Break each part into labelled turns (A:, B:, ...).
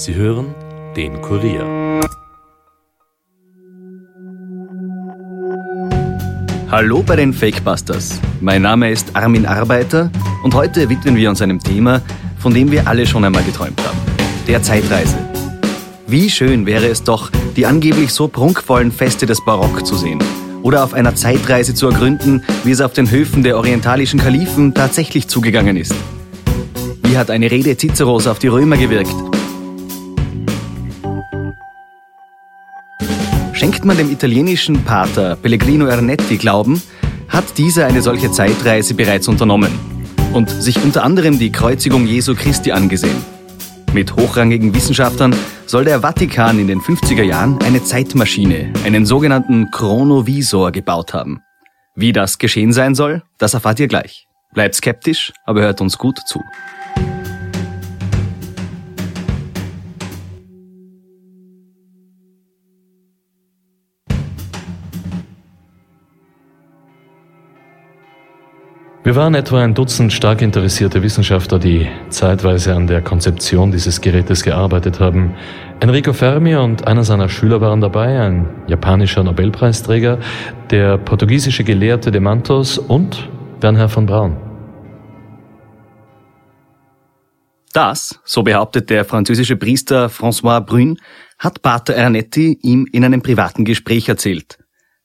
A: Sie hören den Kurier.
B: Hallo bei den Fakebusters. Mein Name ist Armin Arbeiter und heute widmen wir uns einem Thema, von dem wir alle schon einmal geträumt haben. Der Zeitreise. Wie schön wäre es doch, die angeblich so prunkvollen Feste des Barock zu sehen. Oder auf einer Zeitreise zu ergründen, wie es auf den Höfen der orientalischen Kalifen tatsächlich zugegangen ist. Wie hat eine Rede Ciceros auf die Römer gewirkt? Schenkt man dem italienischen Pater Pellegrino Ernetti Glauben, hat dieser eine solche Zeitreise bereits unternommen und sich unter anderem die Kreuzigung Jesu Christi angesehen. Mit hochrangigen Wissenschaftlern soll der Vatikan in den 50er Jahren eine Zeitmaschine, einen sogenannten Chronovisor, gebaut haben. Wie das geschehen sein soll, das erfahrt ihr gleich. Bleibt skeptisch, aber hört uns gut zu.
A: Wir waren etwa ein Dutzend stark interessierte Wissenschaftler, die zeitweise an der Konzeption dieses Gerätes gearbeitet haben. Enrico Fermi und einer seiner Schüler waren dabei, ein japanischer Nobelpreisträger, der portugiesische Gelehrte de Mantos und Bernhard von Braun.
B: Das, so behauptet der französische Priester François Brun, hat Pater Ernetti ihm in einem privaten Gespräch erzählt.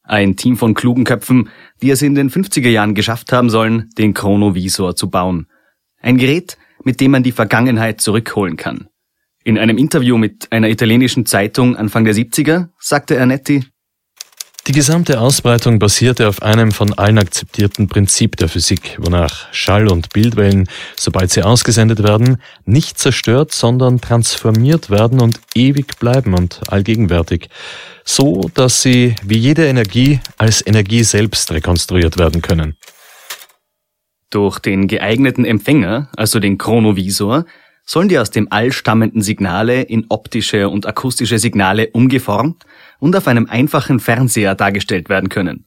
B: Ein Team von klugen Köpfen, die es in den 50er Jahren geschafft haben sollen, den Chronovisor zu bauen. Ein Gerät, mit dem man die Vergangenheit zurückholen kann. In einem Interview mit einer italienischen Zeitung Anfang der 70er sagte Ernetti,
A: die gesamte Ausbreitung basierte auf einem von allen akzeptierten Prinzip der Physik, wonach Schall- und Bildwellen, sobald sie ausgesendet werden, nicht zerstört, sondern transformiert werden und ewig bleiben und allgegenwärtig, so dass sie wie jede Energie als Energie selbst rekonstruiert werden können.
B: Durch den geeigneten Empfänger, also den Chronovisor, sollen die aus dem All stammenden Signale in optische und akustische Signale umgeformt und auf einem einfachen Fernseher dargestellt werden können.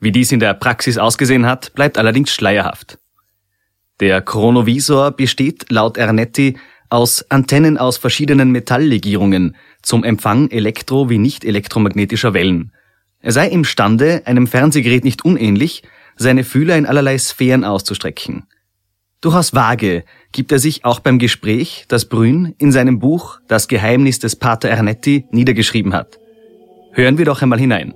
B: Wie dies in der Praxis ausgesehen hat, bleibt allerdings schleierhaft. Der Chronovisor besteht laut Ernetti aus Antennen aus verschiedenen Metalllegierungen zum Empfang elektro- wie nicht elektromagnetischer Wellen. Er sei imstande, einem Fernsehgerät nicht unähnlich, seine Fühler in allerlei Sphären auszustrecken. Durchaus vage gibt er sich auch beim Gespräch, das Brün in seinem Buch Das Geheimnis des Pater Ernetti niedergeschrieben hat. Hören wir doch einmal hinein.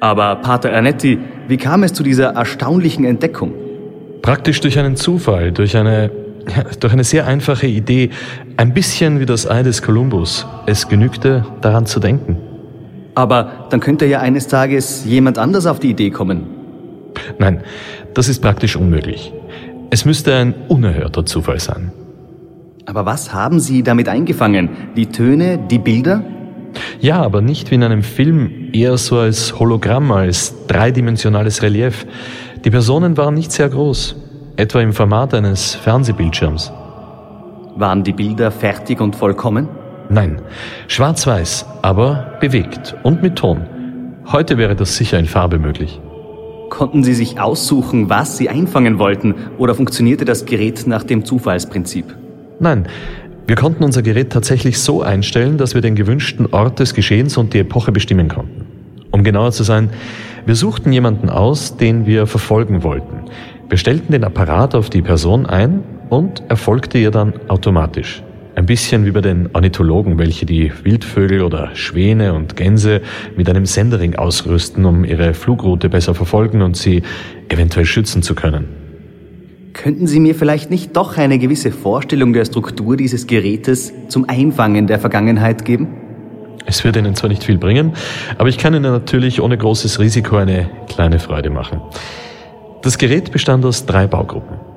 B: Aber Pater Ernetti, wie kam es zu dieser erstaunlichen Entdeckung?
A: Praktisch durch einen Zufall, durch eine, durch eine sehr einfache Idee, ein bisschen wie das Ei des Kolumbus. Es genügte, daran zu denken.
B: Aber dann könnte ja eines Tages jemand anders auf die Idee kommen.
A: Nein, das ist praktisch unmöglich. Es müsste ein unerhörter Zufall sein.
B: Aber was haben Sie damit eingefangen? Die Töne, die Bilder?
A: Ja, aber nicht wie in einem Film, eher so als Hologramm, als dreidimensionales Relief. Die Personen waren nicht sehr groß, etwa im Format eines Fernsehbildschirms.
B: Waren die Bilder fertig und vollkommen?
A: Nein, schwarz-weiß, aber bewegt und mit Ton. Heute wäre das sicher in Farbe möglich.
B: Konnten Sie sich aussuchen, was Sie einfangen wollten, oder funktionierte das Gerät nach dem Zufallsprinzip?
A: Nein, wir konnten unser Gerät tatsächlich so einstellen, dass wir den gewünschten Ort des Geschehens und die Epoche bestimmen konnten. Um genauer zu sein, wir suchten jemanden aus, den wir verfolgen wollten. Wir stellten den Apparat auf die Person ein und er folgte ihr dann automatisch. Ein bisschen wie bei den Ornithologen, welche die Wildvögel oder Schwäne und Gänse mit einem Sendering ausrüsten, um ihre Flugroute besser verfolgen und sie eventuell schützen zu können.
B: Könnten Sie mir vielleicht nicht doch eine gewisse Vorstellung der Struktur dieses Gerätes zum Einfangen der Vergangenheit geben?
A: Es wird Ihnen zwar nicht viel bringen, aber ich kann Ihnen natürlich ohne großes Risiko eine kleine Freude machen. Das Gerät bestand aus drei Baugruppen.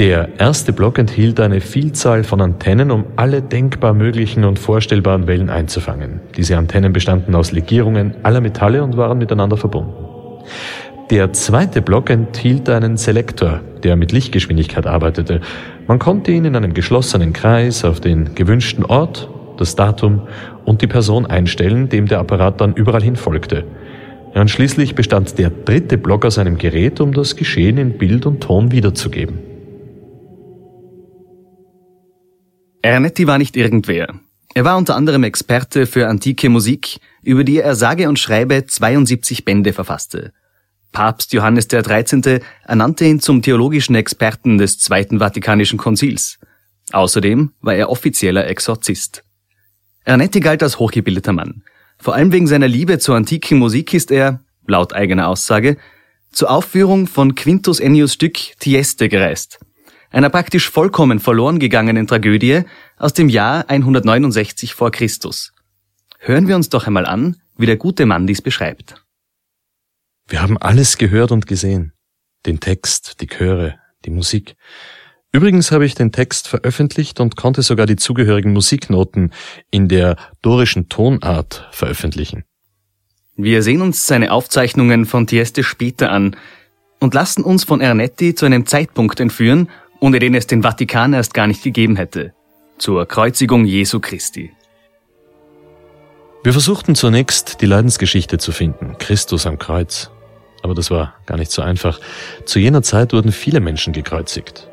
A: Der erste Block enthielt eine Vielzahl von Antennen, um alle denkbar möglichen und vorstellbaren Wellen einzufangen. Diese Antennen bestanden aus Legierungen aller Metalle und waren miteinander verbunden. Der zweite Block enthielt einen Selektor, der mit Lichtgeschwindigkeit arbeitete. Man konnte ihn in einem geschlossenen Kreis auf den gewünschten Ort, das Datum und die Person einstellen, dem der Apparat dann überall hin folgte. Und schließlich bestand der dritte Block aus einem Gerät, um das Geschehen in Bild und Ton wiederzugeben.
B: Ernetti war nicht irgendwer. Er war unter anderem Experte für antike Musik, über die er sage und schreibe 72 Bände verfasste. Papst Johannes der 13. ernannte ihn zum theologischen Experten des Zweiten Vatikanischen Konzils. Außerdem war er offizieller Exorzist. Ernetti galt als hochgebildeter Mann. Vor allem wegen seiner Liebe zur antiken Musik ist er, laut eigener Aussage, zur Aufführung von Quintus Ennius Stück Tieste gereist, einer praktisch vollkommen verloren gegangenen Tragödie aus dem Jahr 169 vor Christus. Hören wir uns doch einmal an, wie der gute Mann dies beschreibt.
A: Wir haben alles gehört und gesehen. Den Text, die Chöre, die Musik. Übrigens habe ich den Text veröffentlicht und konnte sogar die zugehörigen Musiknoten in der dorischen Tonart veröffentlichen.
B: Wir sehen uns seine Aufzeichnungen von Tieste später an und lassen uns von Ernetti zu einem Zeitpunkt entführen, ohne den es den Vatikan erst gar nicht gegeben hätte. Zur Kreuzigung Jesu Christi.
A: Wir versuchten zunächst die Leidensgeschichte zu finden, Christus am Kreuz. Aber das war gar nicht so einfach. Zu jener Zeit wurden viele Menschen gekreuzigt.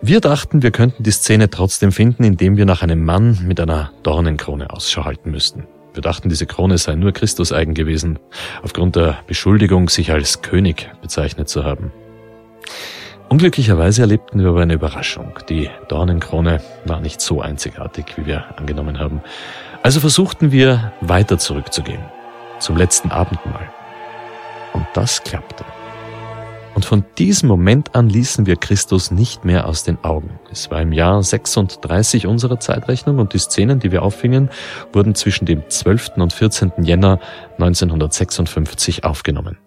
A: Wir dachten, wir könnten die Szene trotzdem finden, indem wir nach einem Mann mit einer Dornenkrone Ausschau halten müssten. Wir dachten, diese Krone sei nur Christus eigen gewesen, aufgrund der Beschuldigung, sich als König bezeichnet zu haben. Unglücklicherweise erlebten wir aber eine Überraschung. Die Dornenkrone war nicht so einzigartig, wie wir angenommen haben. Also versuchten wir weiter zurückzugehen, zum letzten Abendmahl. Und das klappte. Und von diesem Moment an ließen wir Christus nicht mehr aus den Augen. Es war im Jahr 36 unserer Zeitrechnung und die Szenen, die wir auffingen, wurden zwischen dem 12. und 14. Jänner 1956 aufgenommen.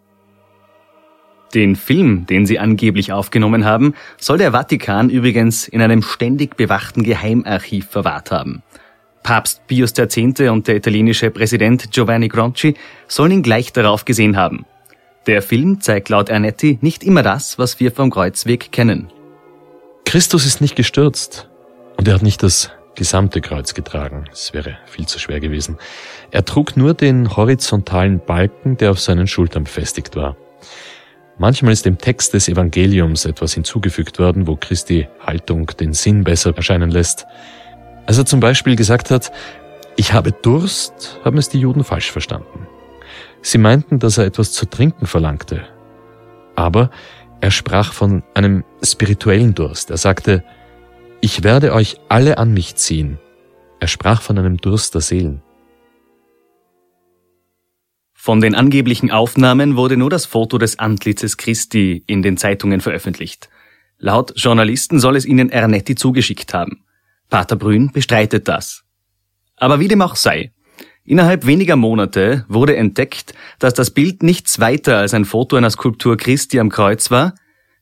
B: Den Film, den sie angeblich aufgenommen haben, soll der Vatikan übrigens in einem ständig bewachten Geheimarchiv verwahrt haben. Papst Pius X. und der italienische Präsident Giovanni Gronci sollen ihn gleich darauf gesehen haben. Der Film zeigt laut Ernetti nicht immer das, was wir vom Kreuzweg kennen.
A: Christus ist nicht gestürzt und er hat nicht das gesamte Kreuz getragen. Es wäre viel zu schwer gewesen. Er trug nur den horizontalen Balken, der auf seinen Schultern befestigt war. Manchmal ist dem Text des Evangeliums etwas hinzugefügt worden, wo Christi Haltung den Sinn besser erscheinen lässt. Als er zum Beispiel gesagt hat, ich habe Durst, haben es die Juden falsch verstanden. Sie meinten, dass er etwas zu trinken verlangte. Aber er sprach von einem spirituellen Durst. Er sagte, ich werde euch alle an mich ziehen. Er sprach von einem Durst der Seelen.
B: Von den angeblichen Aufnahmen wurde nur das Foto des Antlitzes Christi in den Zeitungen veröffentlicht. Laut Journalisten soll es ihnen Ernetti zugeschickt haben. Pater Brün bestreitet das. Aber wie dem auch sei, Innerhalb weniger Monate wurde entdeckt, dass das Bild nichts weiter als ein Foto einer Skulptur Christi am Kreuz war,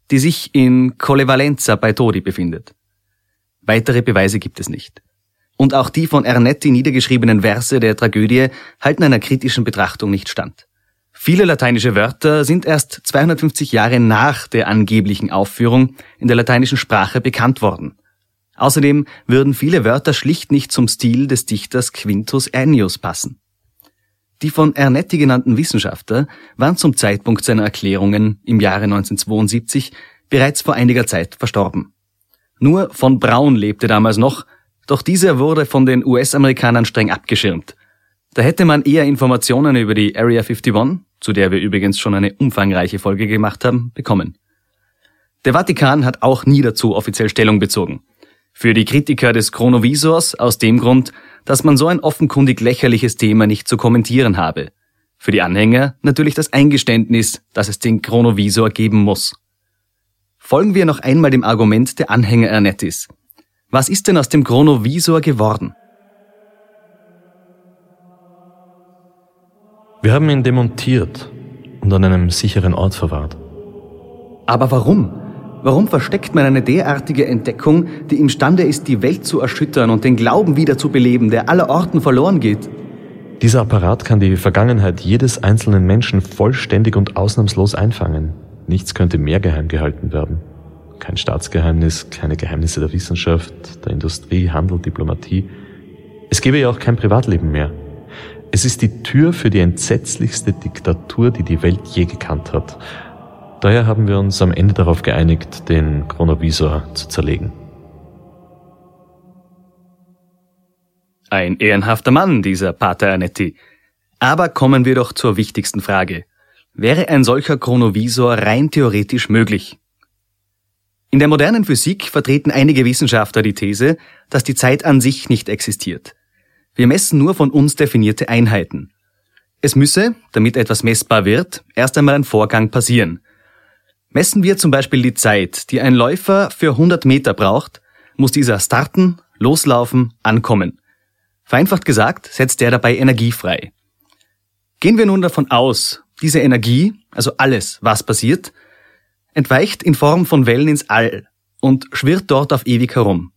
B: die sich in Collevalenza bei Todi befindet. Weitere Beweise gibt es nicht. Und auch die von Ernetti niedergeschriebenen Verse der Tragödie halten einer kritischen Betrachtung nicht stand. Viele lateinische Wörter sind erst 250 Jahre nach der angeblichen Aufführung in der lateinischen Sprache bekannt worden. Außerdem würden viele Wörter schlicht nicht zum Stil des Dichters Quintus Ennius passen. Die von Ernetti genannten Wissenschaftler waren zum Zeitpunkt seiner Erklärungen im Jahre 1972 bereits vor einiger Zeit verstorben. Nur von Braun lebte damals noch, doch dieser wurde von den US-Amerikanern streng abgeschirmt. Da hätte man eher Informationen über die Area 51, zu der wir übrigens schon eine umfangreiche Folge gemacht haben, bekommen. Der Vatikan hat auch nie dazu offiziell Stellung bezogen. Für die Kritiker des Chronovisors aus dem Grund, dass man so ein offenkundig lächerliches Thema nicht zu kommentieren habe. Für die Anhänger natürlich das Eingeständnis, dass es den Chronovisor geben muss. Folgen wir noch einmal dem Argument der Anhänger Ernettis. Was ist denn aus dem Chronovisor geworden?
A: Wir haben ihn demontiert und an einem sicheren Ort verwahrt.
B: Aber warum? Warum versteckt man eine derartige Entdeckung, die imstande ist, die Welt zu erschüttern und den Glauben wieder zu beleben, der aller Orten verloren geht?
A: Dieser Apparat kann die Vergangenheit jedes einzelnen Menschen vollständig und ausnahmslos einfangen. Nichts könnte mehr geheim gehalten werden. Kein Staatsgeheimnis, keine Geheimnisse der Wissenschaft, der Industrie, Handel, Diplomatie. Es gäbe ja auch kein Privatleben mehr. Es ist die Tür für die entsetzlichste Diktatur, die die Welt je gekannt hat. Daher haben wir uns am Ende darauf geeinigt, den Chronovisor zu zerlegen.
B: Ein ehrenhafter Mann, dieser Pater Ernetti. Aber kommen wir doch zur wichtigsten Frage. Wäre ein solcher Chronovisor rein theoretisch möglich? In der modernen Physik vertreten einige Wissenschaftler die These, dass die Zeit an sich nicht existiert. Wir messen nur von uns definierte Einheiten. Es müsse, damit etwas messbar wird, erst einmal ein Vorgang passieren. Messen wir zum Beispiel die Zeit, die ein Läufer für 100 Meter braucht, muss dieser starten, loslaufen, ankommen. Vereinfacht gesagt, setzt er dabei Energie frei. Gehen wir nun davon aus, diese Energie, also alles, was passiert, entweicht in Form von Wellen ins All und schwirrt dort auf ewig herum.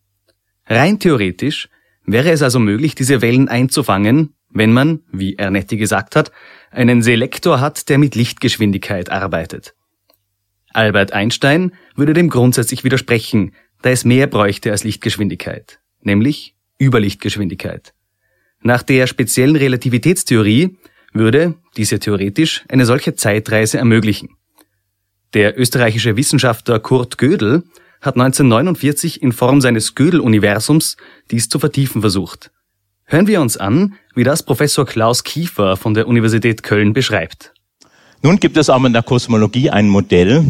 B: Rein theoretisch wäre es also möglich, diese Wellen einzufangen, wenn man, wie Ernetti gesagt hat, einen Selektor hat, der mit Lichtgeschwindigkeit arbeitet. Albert Einstein würde dem grundsätzlich widersprechen, da es mehr bräuchte als Lichtgeschwindigkeit, nämlich Überlichtgeschwindigkeit. Nach der speziellen Relativitätstheorie würde, diese theoretisch, eine solche Zeitreise ermöglichen. Der österreichische Wissenschaftler Kurt Gödel hat 1949 in Form seines Gödel-Universums dies zu vertiefen versucht. Hören wir uns an, wie das Professor Klaus Kiefer von der Universität Köln beschreibt.
C: Nun gibt es aber in der Kosmologie ein Modell,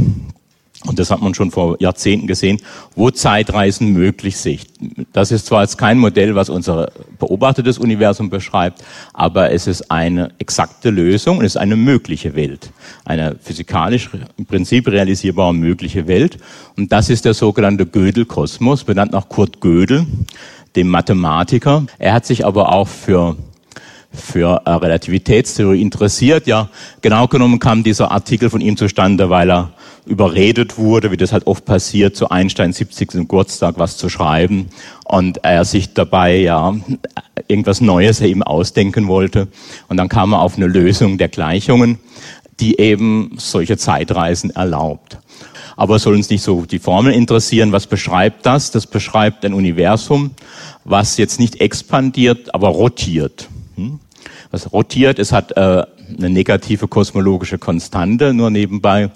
C: und das hat man schon vor Jahrzehnten gesehen, wo Zeitreisen möglich sind. Das ist zwar jetzt kein Modell, was unser beobachtetes Universum beschreibt, aber es ist eine exakte Lösung und es ist eine mögliche Welt. Eine physikalisch im Prinzip realisierbare mögliche Welt. Und das ist der sogenannte Gödel-Kosmos, benannt nach Kurt Gödel, dem Mathematiker. Er hat sich aber auch für für Relativitätstheorie interessiert. Ja, genau genommen kam dieser Artikel von ihm zustande, weil er überredet wurde, wie das halt oft passiert, zu Einsteins 70. Geburtstag was zu schreiben und er sich dabei ja irgendwas Neues eben ausdenken wollte. Und dann kam er auf eine Lösung der Gleichungen, die eben solche Zeitreisen erlaubt. Aber soll uns nicht so die Formel interessieren. Was beschreibt das? Das beschreibt ein Universum, was jetzt nicht expandiert, aber rotiert. Hm? Was rotiert, es hat äh, eine negative kosmologische Konstante nur nebenbei.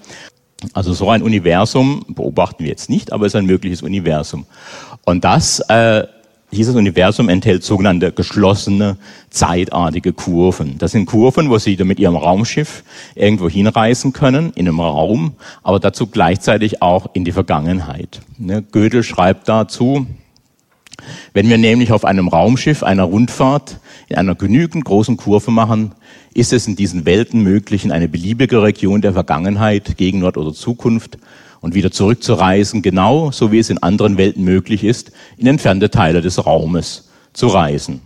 C: Also so ein Universum beobachten wir jetzt nicht, aber es ist ein mögliches Universum. Und das, äh, dieses Universum enthält sogenannte geschlossene, zeitartige Kurven. Das sind Kurven, wo Sie mit Ihrem Raumschiff irgendwo hinreisen können, in einem Raum, aber dazu gleichzeitig auch in die Vergangenheit. Ne? Gödel schreibt dazu, wenn wir nämlich auf einem Raumschiff einer Rundfahrt in einer genügend großen Kurve machen, ist es in diesen Welten möglich, in eine beliebige Region der Vergangenheit, Gegenwart oder Zukunft und wieder zurückzureisen, genau so wie es in anderen Welten möglich ist, in entfernte Teile des Raumes zu reisen.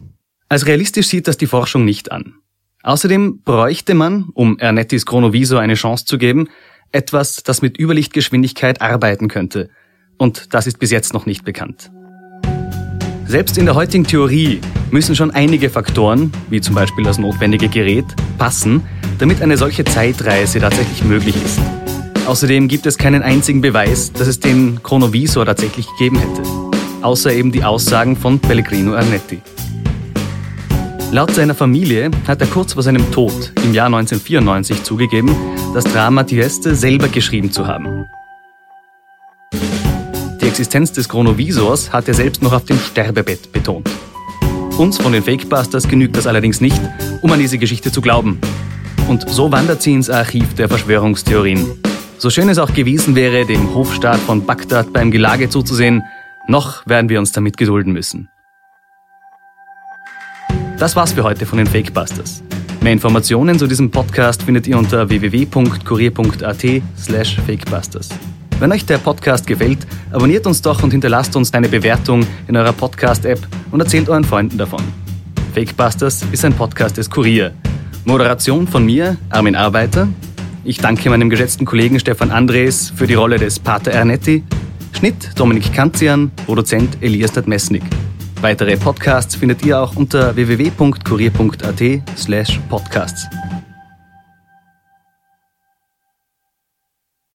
B: Als realistisch sieht das die Forschung nicht an. Außerdem bräuchte man, um Ernettis Chronovisor eine Chance zu geben, etwas, das mit Überlichtgeschwindigkeit arbeiten könnte. Und das ist bis jetzt noch nicht bekannt. Selbst in der heutigen Theorie müssen schon einige Faktoren, wie zum Beispiel das notwendige Gerät, passen, damit eine solche Zeitreise tatsächlich möglich ist. Außerdem gibt es keinen einzigen Beweis, dass es den Chronovisor tatsächlich gegeben hätte. Außer eben die Aussagen von Pellegrino Arnetti. Laut seiner Familie hat er kurz vor seinem Tod im Jahr 1994 zugegeben, das Drama Tieste selber geschrieben zu haben. Existenz des Chronovisors hat er selbst noch auf dem Sterbebett betont. Uns von den Fakebusters genügt das allerdings nicht, um an diese Geschichte zu glauben. Und so wandert sie ins Archiv der Verschwörungstheorien. So schön es auch gewesen wäre, dem Hofstaat von Bagdad beim Gelage zuzusehen, noch werden wir uns damit gedulden müssen. Das war's für heute von den Fakebusters. Mehr Informationen zu diesem Podcast findet ihr unter www.kurier.at slash fakebusters. Wenn euch der Podcast gefällt, abonniert uns doch und hinterlasst uns eine Bewertung in eurer Podcast-App und erzählt euren Freunden davon. Fakebusters ist ein Podcast des Kurier. Moderation von mir, Armin Arbeiter. Ich danke meinem geschätzten Kollegen Stefan Andres für die Rolle des Pater Ernetti. Schnitt Dominik Kanzian, Produzent Elias Dadmesnik. Weitere Podcasts findet ihr auch unter www.kurier.at slash podcasts.